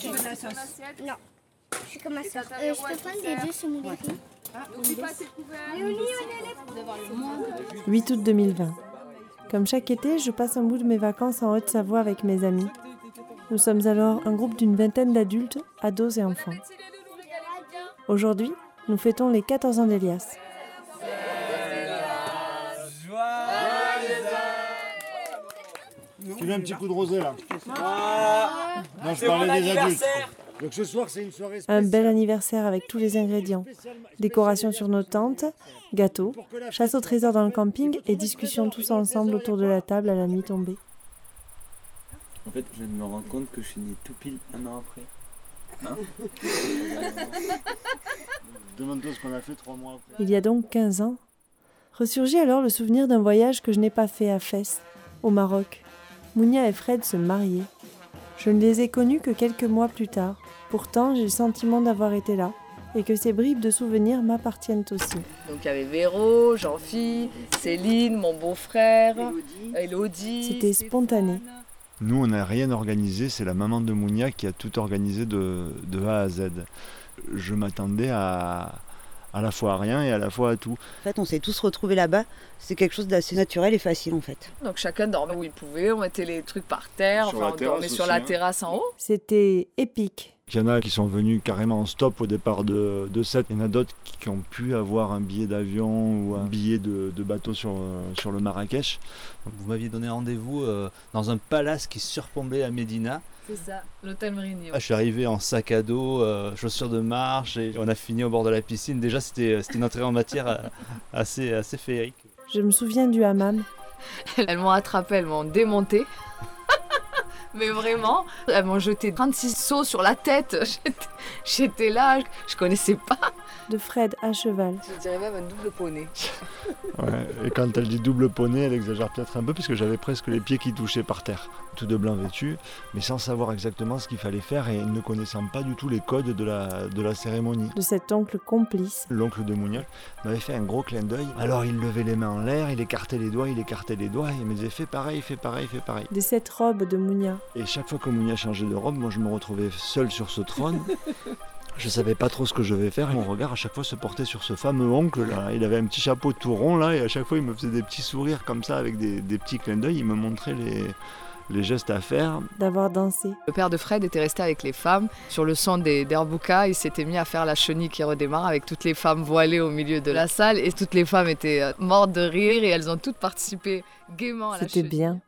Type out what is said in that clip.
Tu veux de la sauce Non. Je suis comme ma soeur. Euh, je peux prendre les deux sur mon café 8 août 2020. Comme chaque été, je passe un bout de mes vacances en Haute-Savoie avec mes amis. Nous sommes alors un groupe d'une vingtaine d'adultes, ados et enfants. Aujourd'hui, nous fêtons les 14 ans d'Elias. Tu veux un petit coup de rosé là Non, je parlais des adultes. Donc ce soir, c'est une soirée Un bel anniversaire avec tous les ingrédients. Décoration sur nos tentes, gâteaux, chasse au trésor dans le camping et discussion tous ensemble autour de la table à la nuit tombée. En fait, je viens de me rendre compte que je suis né tout pile un an après. Demande-toi ce qu'on a fait trois mois après. Il y a donc 15 ans. Ressurgit alors le souvenir d'un voyage que je n'ai pas fait à Fès, au Maroc. Mounia et Fred se mariaient. Je ne les ai connus que quelques mois plus tard. Pourtant, j'ai le sentiment d'avoir été là et que ces bribes de souvenirs m'appartiennent aussi. Donc il y avait Véro, Jean-Phi, Céline, mon beau-frère, Elodie. C'était spontané. Nous, on n'a rien organisé. C'est la maman de Mounia qui a tout organisé de, de A à Z. Je m'attendais à, à la fois à rien et à la fois à tout. En fait, on s'est tous retrouvés là-bas. C'est quelque chose d'assez naturel et facile en fait. Donc chacun dormait où il pouvait, on mettait les trucs par terre, Sur enfin la on dormait sur aussi, la hein. terrasse en haut. C'était épique. Il y en a qui sont venus carrément en stop au départ de, de 7. Il y en a d'autres qui ont pu avoir un billet d'avion ou un billet de, de bateau sur, euh, sur le Marrakech. Vous m'aviez donné rendez-vous euh, dans un palace qui surplombait à Médina. C'est ça, l'hôtel Mérigny. Ah, je suis arrivé en sac à dos, euh, chaussures de marche et on a fini au bord de la piscine. Déjà, c'était c'était une entrée en matière assez, assez féerique. Je me souviens du hammam. Elles m'ont attrapé, elles m'ont démonté. Mais vraiment, elles m'ont jeté 36 sauts sur la tête. J'étais- là, je connaissais pas. De Fred à cheval. Je dirais même un double poney. Ouais, et quand elle dit double poney, elle exagère peut-être un peu parce que j'avais presque les pieds qui touchaient par terre. Tout de blanc vêtu, mais sans savoir exactement ce qu'il fallait faire et ne connaissant pas du tout les codes de la, de la cérémonie. de cet oncle complice. L'oncle de Mougnac m'avait fait un gros clin d'œil. Alors il levait les mains en l'air, il écartait les doigts, il écartait les doigts, et il me disait fais pareil, fais pareil, fais pareil. de cette robe de Mounia. Et chaque fois que Mounia changeait de robe, moi je me retrouvais seul sur ce trône. Je savais pas trop ce que je devais faire et mon regard à chaque fois se portait sur ce fameux oncle là. Il avait un petit chapeau tout rond là et à chaque fois il me faisait des petits sourires comme ça avec des, des petits clins d'œil. Il me montrait les, les gestes à faire. d'avoir dansé. Le père de Fred était resté avec les femmes. Sur le son des derbouka, il s'était mis à faire la chenille qui redémarre avec toutes les femmes voilées au milieu de la salle. Et toutes les femmes étaient euh, mortes de rire et elles ont toutes participé gaiement à la C'était chenille. bien.